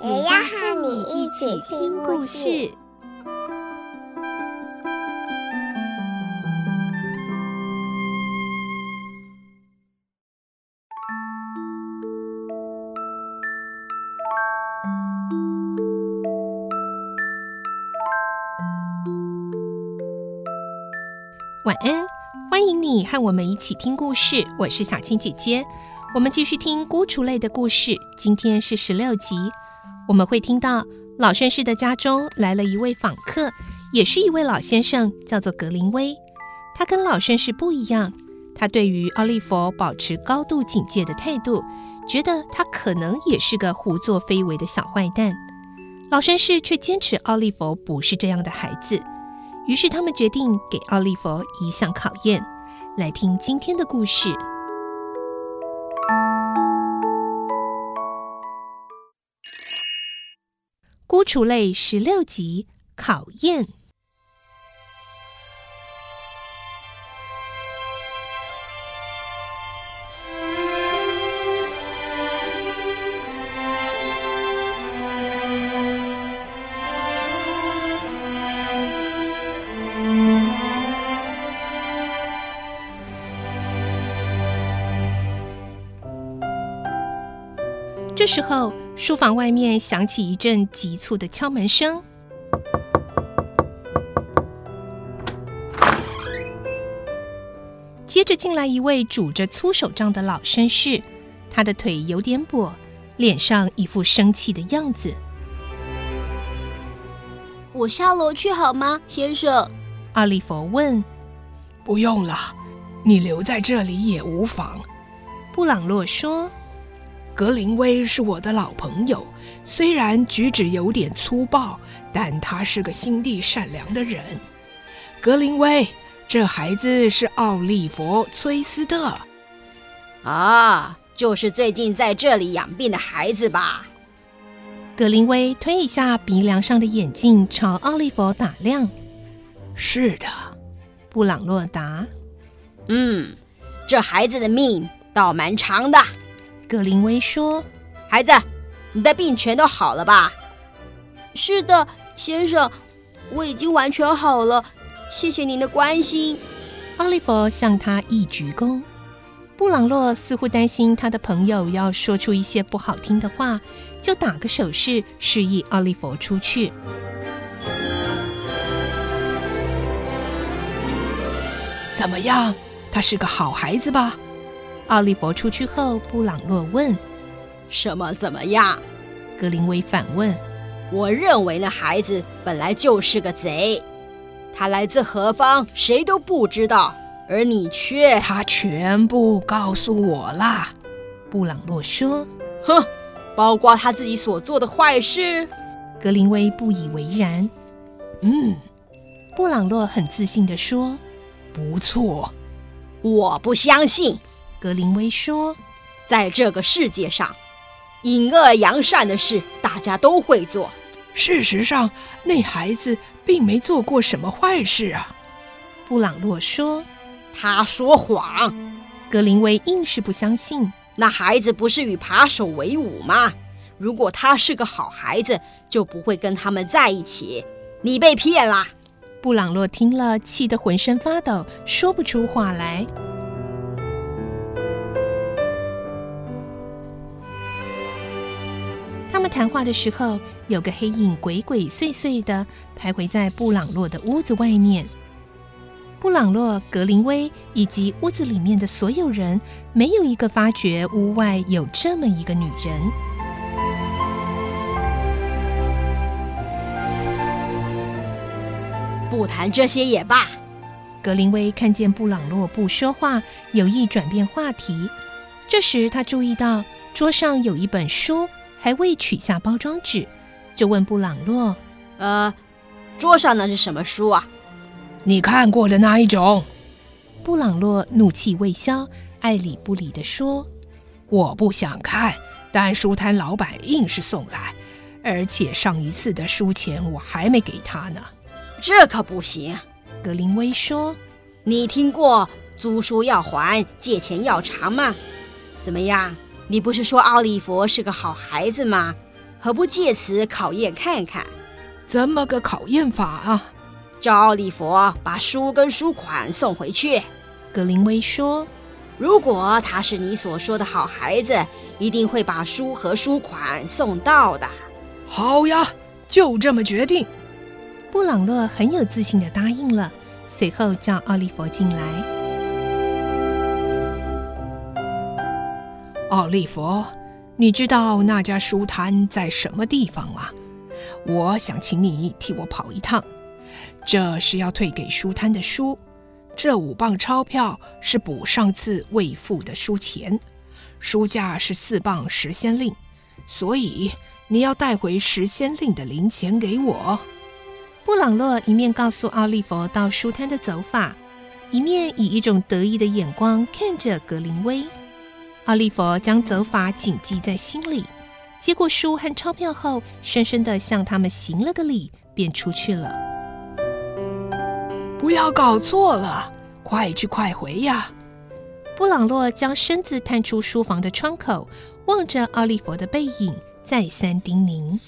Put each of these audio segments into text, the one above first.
也要和你一起听故事。晚安，欢迎你和我们一起听故事。我是小青姐姐，我们继续听《孤雏泪》的故事。今天是十六集，我们会听到老绅士的家中来了一位访客，也是一位老先生，叫做格林威。他跟老绅士不一样，他对于奥利弗保持高度警戒的态度，觉得他可能也是个胡作非为的小坏蛋。老绅士却坚持奥利弗不是这样的孩子。于是他们决定给奥利弗一项考验，来听今天的故事。《孤雏泪》十六集，考验。这时候，书房外面响起一阵急促的敲门声。接着进来一位拄着粗手杖的老绅士，他的腿有点跛，脸上一副生气的样子。我下楼去好吗，先生？奥利弗问。不用了，你留在这里也无妨。布朗洛说。格林威是我的老朋友，虽然举止有点粗暴，但他是个心地善良的人。格林威，这孩子是奥利弗·崔斯特。啊，就是最近在这里养病的孩子吧？格林威推一下鼻梁上的眼镜，朝奥利弗打量。是的，布朗洛答。嗯，这孩子的命倒蛮长的。格林威说：“孩子，你的病全都好了吧？”“是的，先生，我已经完全好了，谢谢您的关心。”奥利弗向他一鞠躬。布朗洛似乎担心他的朋友要说出一些不好听的话，就打个手势示意奥利弗出去。怎么样？他是个好孩子吧？奥利弗出去后，布朗洛问：“什么怎么样？”格林威反问：“我认为那孩子本来就是个贼，他来自何方，谁都不知道，而你却……他全部告诉我了。”布朗洛说：“哼，包括他自己所做的坏事。”格林威不以为然。嗯，布朗洛很自信地说：“不错。”我不相信。格林威说：“在这个世界上，隐恶扬善的事大家都会做。事实上，那孩子并没做过什么坏事啊。”布朗洛说：“他说谎。”格林威硬是不相信。那孩子不是与扒手为伍吗？如果他是个好孩子，就不会跟他们在一起。你被骗了。布朗洛听了，气得浑身发抖，说不出话来。们谈话的时候，有个黑影鬼鬼祟祟的徘徊在布朗洛的屋子外面。布朗洛、格林威以及屋子里面的所有人，没有一个发觉屋外有这么一个女人。不谈这些也罢。格林威看见布朗洛不说话，有意转变话题。这时他注意到桌上有一本书。还未取下包装纸，就问布朗洛：“呃，桌上那是什么书啊？你看过的那一种？”布朗洛怒气未消，爱理不理地说：“我不想看，但书摊老板硬是送来，而且上一次的书钱我还没给他呢。”这可不行。格林威说：“你听过租书要还，借钱要偿吗？怎么样？你不是说奥利弗是个好孩子吗？何不借此考验看看？怎么个考验法啊？叫奥利弗把书跟书款送回去。”格林威说：“如果他是你所说的好孩子，一定会把书和书款送到的。”好呀，就这么决定。布朗洛很有自信地答应了，随后叫奥利弗进来。奥利弗，你知道那家书摊在什么地方吗？我想请你替我跑一趟。这是要退给书摊的书，这五磅钞票是补上次未付的书钱，书价是四磅十先令，所以你要带回十先令的零钱给我。布朗洛一面告诉奥利弗到书摊的走法，一面以一种得意的眼光看着格林威。奥利弗将责罚谨记在心里，接过书和钞票后，深深的向他们行了个礼，便出去了。不要搞错了，快去快回呀！布朗洛将身子探出书房的窗口，望着奥利弗的背影，再三叮咛：“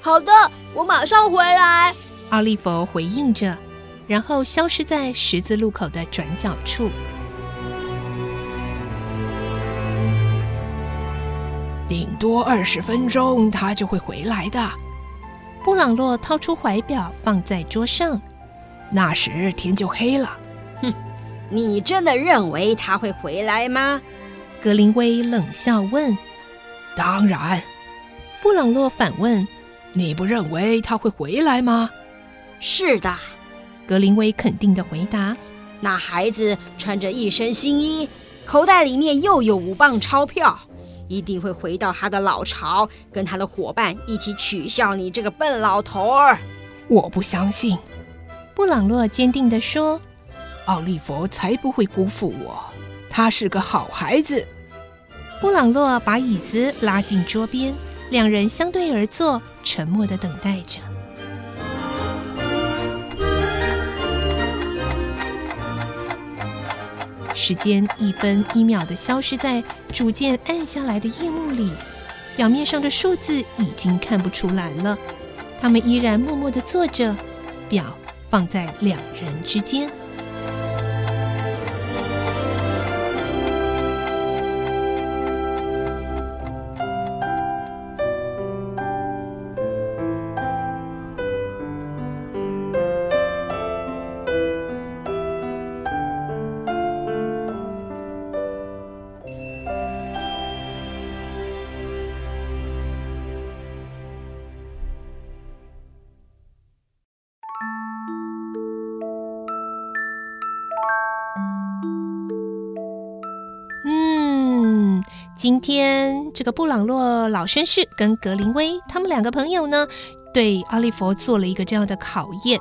好的，我马上回来。”奥利弗回应着，然后消失在十字路口的转角处。顶多二十分钟，他就会回来的。布朗洛掏出怀表放在桌上，那时天就黑了。哼，你真的认为他会回来吗？格林威冷笑问。当然。布朗洛反问：“你不认为他会回来吗？”是的，格林威肯定的回答。那孩子穿着一身新衣，口袋里面又有五磅钞票，一定会回到他的老巢，跟他的伙伴一起取笑你这个笨老头儿。我不相信，布朗洛坚定地说。奥利弗才不会辜负我，他是个好孩子。布朗洛把椅子拉进桌边，两人相对而坐，沉默地等待着。时间一分一秒的消失在逐渐暗下来的夜幕里，表面上的数字已经看不出来了。他们依然默默地坐着，表放在两人之间。今天这个布朗洛老绅士跟格林威他们两个朋友呢，对奥利弗做了一个这样的考验。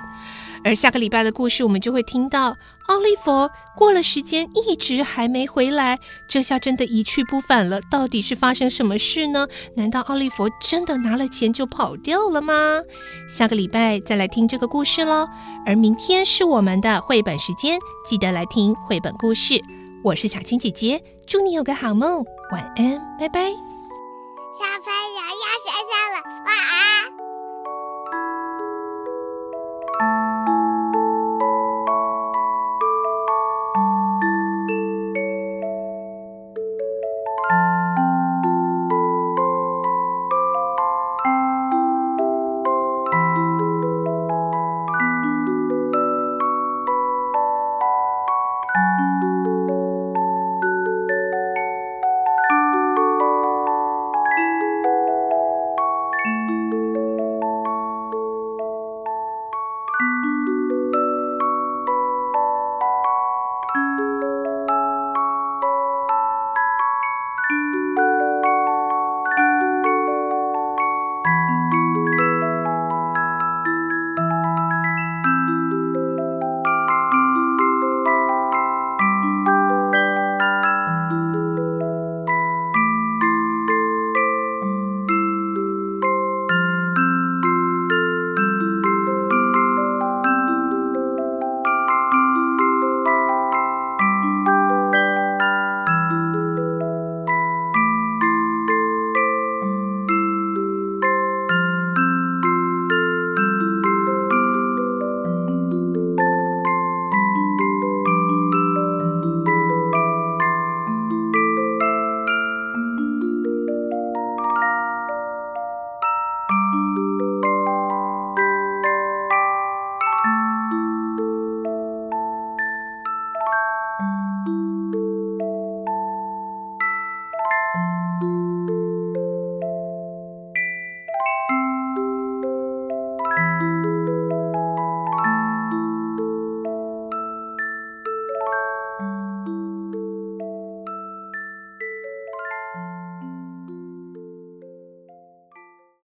而下个礼拜的故事，我们就会听到奥利弗过了时间一直还没回来，这下真的一去不返了。到底是发生什么事呢？难道奥利弗真的拿了钱就跑掉了吗？下个礼拜再来听这个故事喽。而明天是我们的绘本时间，记得来听绘本故事。我是小青姐姐，祝你有个好梦。晚安拜拜。小朋友要睡觉了晚安。